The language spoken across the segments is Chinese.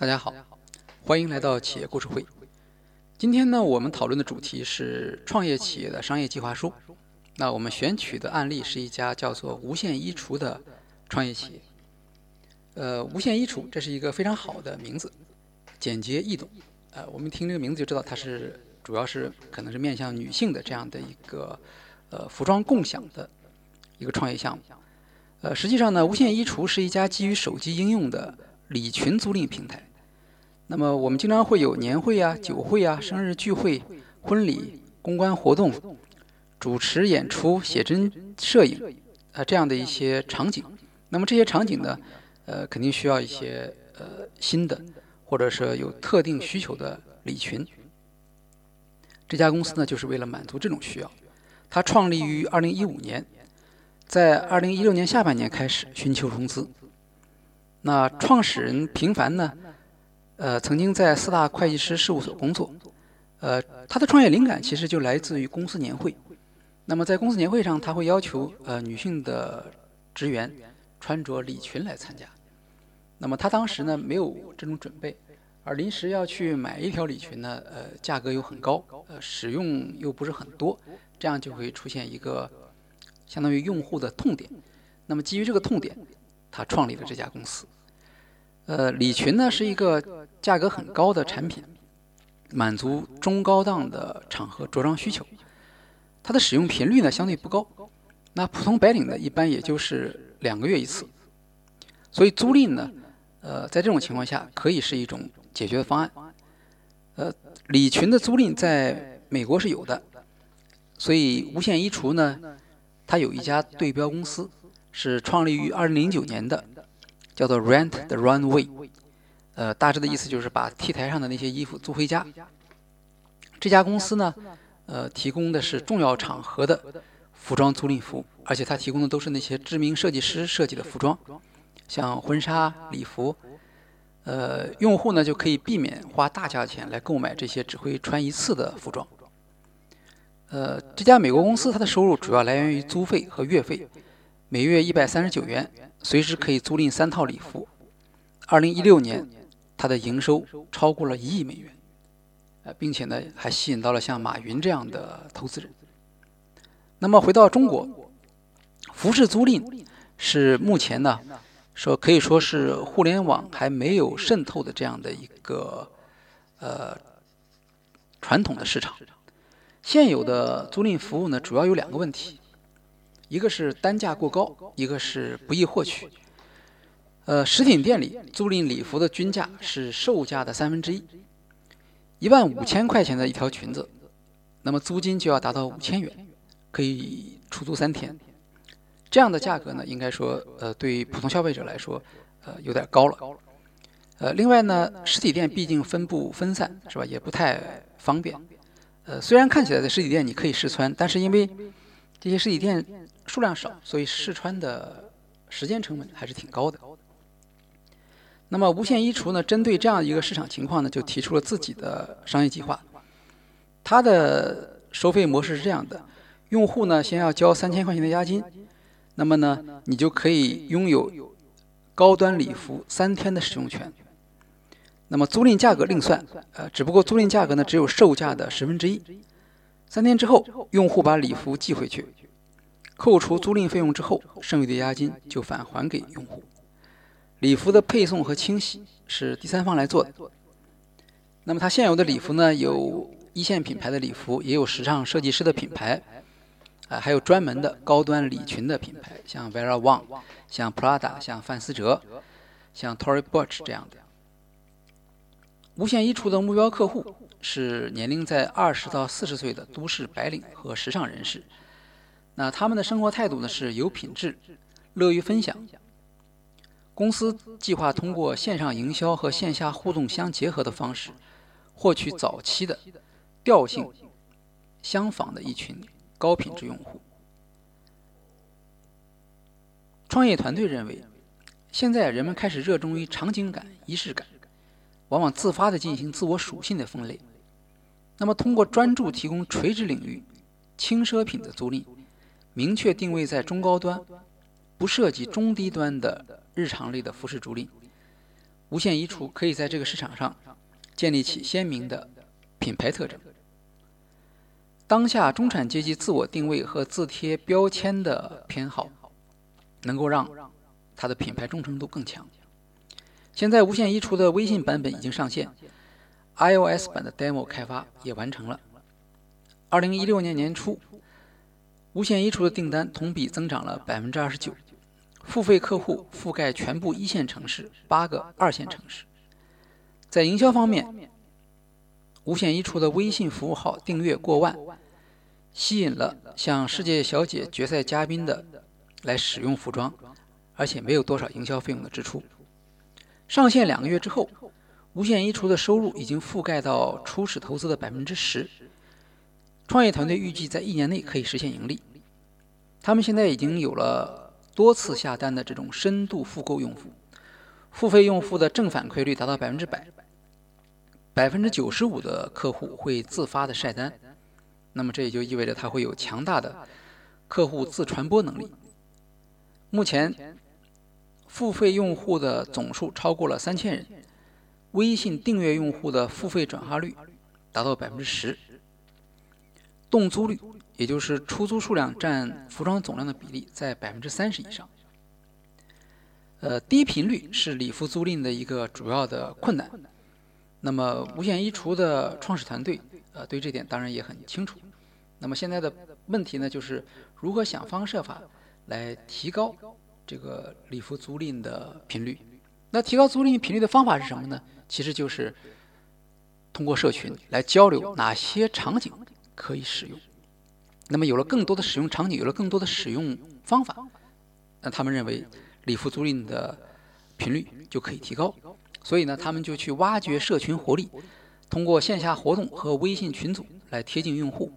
大家好，欢迎来到企业故事会。今天呢，我们讨论的主题是创业企业的商业计划书。那我们选取的案例是一家叫做无线衣橱的创业企业。呃，无线衣橱这是一个非常好的名字，简洁易懂。呃，我们听这个名字就知道它是主要是可能是面向女性的这样的一个呃服装共享的一个创业项目。呃，实际上呢，无线衣橱是一家基于手机应用的礼裙租赁平台。那么我们经常会有年会啊、酒会啊、生日聚会、婚礼、公关活动、主持演出、写真摄影啊这样的一些场景。那么这些场景呢，呃，肯定需要一些呃新的，或者是有特定需求的礼群。这家公司呢，就是为了满足这种需要，它创立于二零一五年，在二零一六年下半年开始寻求融资。那创始人平凡呢？呃，曾经在四大会计师事务所工作，呃，他的创业灵感其实就来自于公司年会。那么在公司年会上，他会要求呃女性的职员穿着礼裙来参加。那么他当时呢没有这种准备，而临时要去买一条礼裙呢，呃，价格又很高，呃，使用又不是很多，这样就会出现一个相当于用户的痛点。那么基于这个痛点，他创立了这家公司。呃，礼裙呢是一个价格很高的产品，满足中高档的场合着装需求。它的使用频率呢相对不高，那普通白领呢一般也就是两个月一次。所以租赁呢，呃，在这种情况下可以是一种解决的方案。呃，礼裙的租赁在美国是有的，所以无线衣橱呢，它有一家对标公司，是创立于二零零九年的。叫做 Rent the Runway，呃，大致的意思就是把 T 台上的那些衣服租回家。这家公司呢，呃，提供的是重要场合的服装租赁服务，而且它提供的都是那些知名设计师设计的服装，像婚纱、礼服。呃，用户呢就可以避免花大价钱来购买这些只会穿一次的服装。呃，这家美国公司它的收入主要来源于租费和月费，每月一百三十九元。随时可以租赁三套礼服。二零一六年，它的营收超过了一亿美元，呃，并且呢，还吸引到了像马云这样的投资人。那么回到中国，服饰租赁是目前呢，说可以说是互联网还没有渗透的这样的一个呃传统的市场。现有的租赁服务呢，主要有两个问题。一个是单价过高，一个是不易获取。呃，实体店里租赁礼服的均价是售价的三分之一，一万五千块钱的一条裙子，那么租金就要达到五千元，可以出租三天。这样的价格呢，应该说，呃，对普通消费者来说，呃，有点高了。呃，另外呢，实体店毕竟分布分散，是吧？也不太方便。呃，虽然看起来在实体店你可以试穿，但是因为这些实体店数量少，所以试穿的时间成本还是挺高的。那么无线衣橱呢，针对这样一个市场情况呢，就提出了自己的商业计划。它的收费模式是这样的：用户呢先要交三千块钱的押金，那么呢你就可以拥有高端礼服三天的使用权。那么租赁价格另算，呃，只不过租赁价格呢只有售价的十分之一。三天之后，用户把礼服寄回去。扣除租赁费用之后，剩余的押金就返还给用户。礼服的配送和清洗是第三方来做的。那么它现有的礼服呢，有一线品牌的礼服，也有时尚设计师的品牌，啊，还有专门的高端礼裙的品牌，像 Vera Wang、像 Prada、像范思哲、像 Tory Burch 这样的。无线衣橱的目标客户是年龄在二十到四十岁的都市白领和时尚人士。那他们的生活态度呢是有品质，乐于分享。公司计划通过线上营销和线下互动相结合的方式，获取早期的调性相仿的一群高品质用户。创业团队认为，现在人们开始热衷于场景感、仪式感，往往自发的进行自我属性的分类。那么，通过专注提供垂直领域轻奢品的租赁。明确定位在中高端，不涉及中低端的日常类的服饰租赁。无线衣橱可以在这个市场上建立起鲜明的品牌特征。当下中产阶级自我定位和自贴标签的偏好，能够让它的品牌忠诚度更强。现在无线衣橱的微信版本已经上线，iOS 版的 demo 开发也完成了。二零一六年年初，无线衣橱的订单同比增长了百分之二十九，付费客户覆盖全部一线城市、八个二线城市。在营销方面，无线衣橱的微信服务号订阅过万，吸引了像世界小姐决赛嘉宾的来使用服装，而且没有多少营销费用的支出。上线两个月之后，无线衣橱的收入已经覆盖到初始投资的百分之十。创业团队预计在一年内可以实现盈利。他们现在已经有了多次下单的这种深度复购用户，付费用户的正反馈率达到百分之百，百分之九十五的客户会自发的晒单。那么这也就意味着它会有强大的客户自传播能力。目前。付费用户的总数超过了三千人，微信订阅用户的付费转化率达到百分之十，动租率，也就是出租数量占服装总量的比例在百分之三十以上。呃，低频率是礼服租赁的一个主要的困难。那么，无线衣橱的创始团队呃对这点当然也很清楚。那么现在的问题呢，就是如何想方设法来提高。这个礼服租赁的频率，那提高租赁频率的方法是什么呢？其实就是通过社群来交流哪些场景可以使用。那么有了更多的使用场景，有了更多的使用方法，那他们认为礼服租赁的频率就可以提高。所以呢，他们就去挖掘社群活力，通过线下活动和微信群组来贴近用户。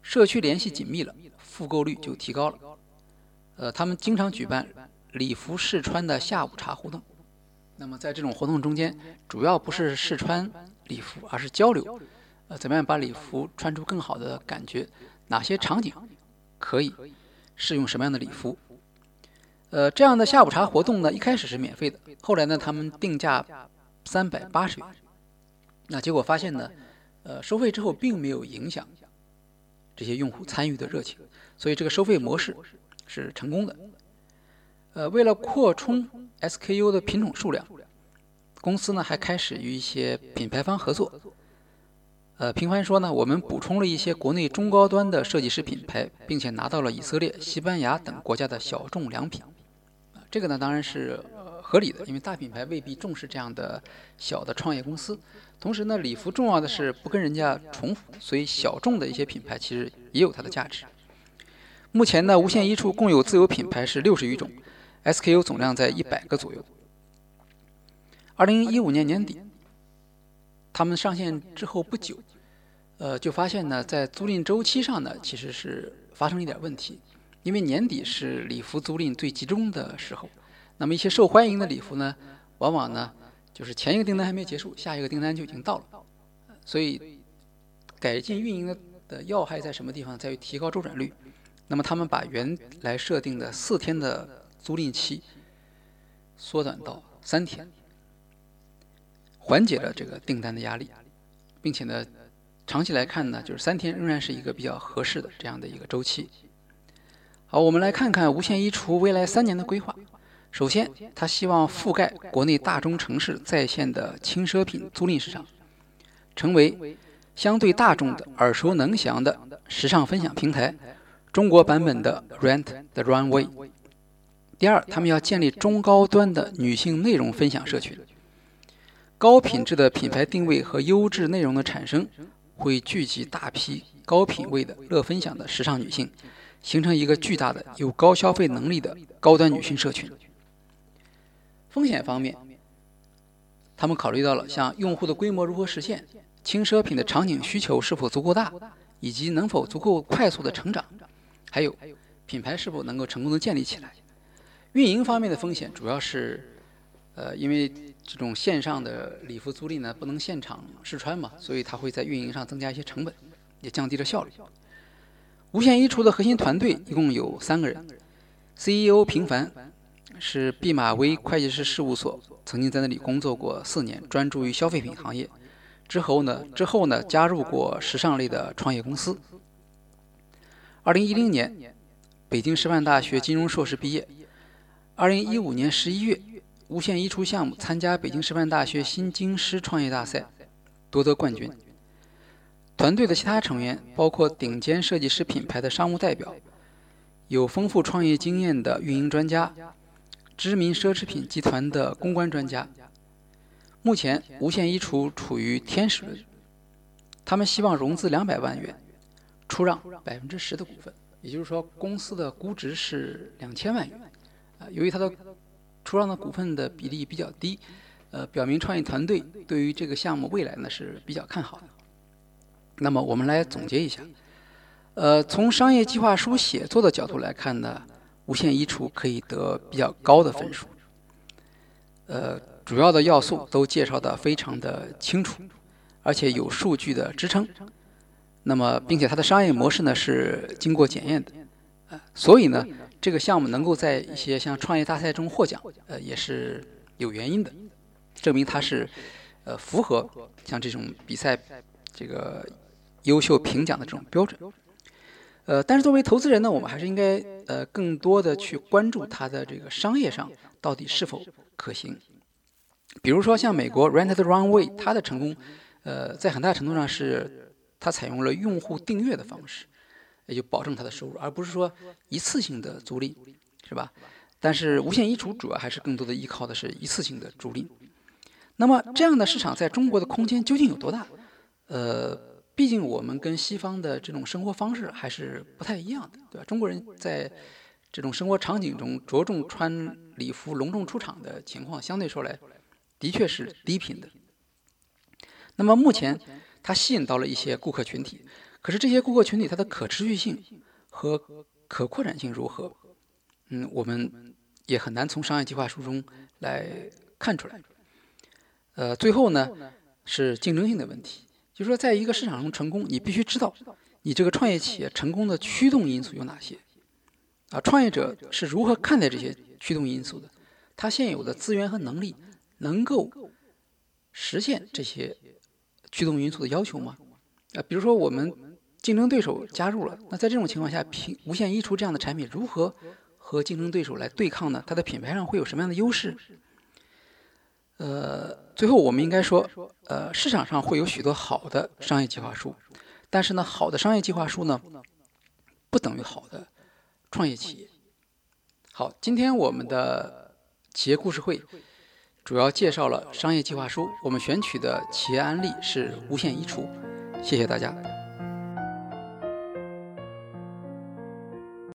社区联系紧密了，复购率就提高了。呃，他们经常举办礼服试穿的下午茶活动。那么在这种活动中间，主要不是试穿礼服，而是交流。呃，怎么样把礼服穿出更好的感觉？哪些场景可以适用什么样的礼服？呃，这样的下午茶活动呢，一开始是免费的，后来呢，他们定价三百八十元。那结果发现呢，呃，收费之后并没有影响这些用户参与的热情，所以这个收费模式。是成功的。呃，为了扩充 SKU 的品种数量，公司呢还开始与一些品牌方合作。呃，平凡说呢，我们补充了一些国内中高端的设计师品牌，并且拿到了以色列、西班牙等国家的小众良品。这个呢当然是合理的，因为大品牌未必重视这样的小的创业公司。同时呢，礼服重要的是不跟人家重复，所以小众的一些品牌其实也有它的价值。目前呢，无线衣橱共有自有品牌是六十余种，SKU 总量在一百个左右。二零一五年年底，他们上线之后不久，呃，就发现呢，在租赁周期上呢，其实是发生了一点问题。因为年底是礼服租赁最集中的时候，那么一些受欢迎的礼服呢，往往呢，就是前一个订单还没结束，下一个订单就已经到了。所以，改进运营的的要害在什么地方？在于提高周转率。那么他们把原来设定的四天的租赁期缩短到三天，缓解了这个订单的压力，并且呢，长期来看呢，就是三天仍然是一个比较合适的这样的一个周期。好，我们来看看无线衣橱未来三年的规划。首先，他希望覆盖国内大中城市在线的轻奢品租赁市场，成为相对大众的耳熟能详的时尚分享平台。中国版本的 Rent the Runway。第二，他们要建立中高端的女性内容分享社群。高品质的品牌定位和优质内容的产生，会聚集大批高品位的乐分享的时尚女性，形成一个巨大的有高消费能力的高端女性社群。风险方面，他们考虑到了像用户的规模如何实现，轻奢品的场景需求是否足够大，以及能否足够快速的成长。还有，品牌是否能够成功的建立起来？运营方面的风险主要是，呃，因为这种线上的礼服租赁呢，不能现场试穿嘛，所以它会在运营上增加一些成本，也降低了效率。无线衣橱的核心团队一共有三个人：CEO 平凡，是毕马威会计师事务所，曾经在那里工作过四年，专注于消费品行业。之后呢，之后呢，加入过时尚类的创业公司。二零一零年，北京师范大学金融硕士毕业。二零一五年十一月，无线衣橱项目参加北京师范大学新京师创业大赛，夺得冠军。团队的其他成员包括顶尖设计师品牌的商务代表，有丰富创业经验的运营专家，知名奢侈品集团的公关专家。目前，无线衣橱处于天使轮，他们希望融资两百万元，出让百分之十的股份，也就是说，公司的估值是两千万元。啊，由于它的出让的股份的比例比较低，呃，表明创业团队对于这个项目未来呢是比较看好的。那么我们来总结一下，呃，从商业计划书写作的角度来看呢，无线衣橱可以得比较高的分数。呃。主要的要素都介绍的非常的清楚，而且有数据的支撑。那么，并且它的商业模式呢是经过检验的，呃，所以呢，这个项目能够在一些像创业大赛中获奖，呃，也是有原因的，证明它是呃符合像这种比赛这个优秀评奖的这种标准。呃，但是作为投资人呢，我们还是应该呃更多的去关注它的这个商业上到底是否可行。比如说，像美国 Rent the Runway，它的成功，呃，在很大程度上是它采用了用户订阅的方式，也就保证他的收入，而不是说一次性的租赁，是吧？但是无线衣橱主要还是更多的依靠的是一次性的租赁。那么这样的市场在中国的空间究竟有多大？呃，毕竟我们跟西方的这种生活方式还是不太一样的，对吧？中国人在这种生活场景中着重穿礼服、隆重出场的情况，相对说来。的确是低频的。那么目前，它吸引到了一些顾客群体，可是这些顾客群体它的可持续性和可扩展性如何？嗯，我们也很难从商业计划书中来看出来。呃，最后呢是竞争性的问题，就是说，在一个市场中成功，你必须知道你这个创业企业成功的驱动因素有哪些。啊，创业者是如何看待这些驱动因素的？他现有的资源和能力。能够实现这些驱动因素的要求吗？啊，比如说我们竞争对手加入了，那在这种情况下，平无线衣橱这样的产品如何和竞争对手来对抗呢？它的品牌上会有什么样的优势？呃，最后我们应该说，呃，市场上会有许多好的商业计划书，但是呢，好的商业计划书呢，不等于好的创业企业。好，今天我们的企业故事会。主要介绍了商业计划书，我们选取的企业案例是无线衣橱。谢谢大家。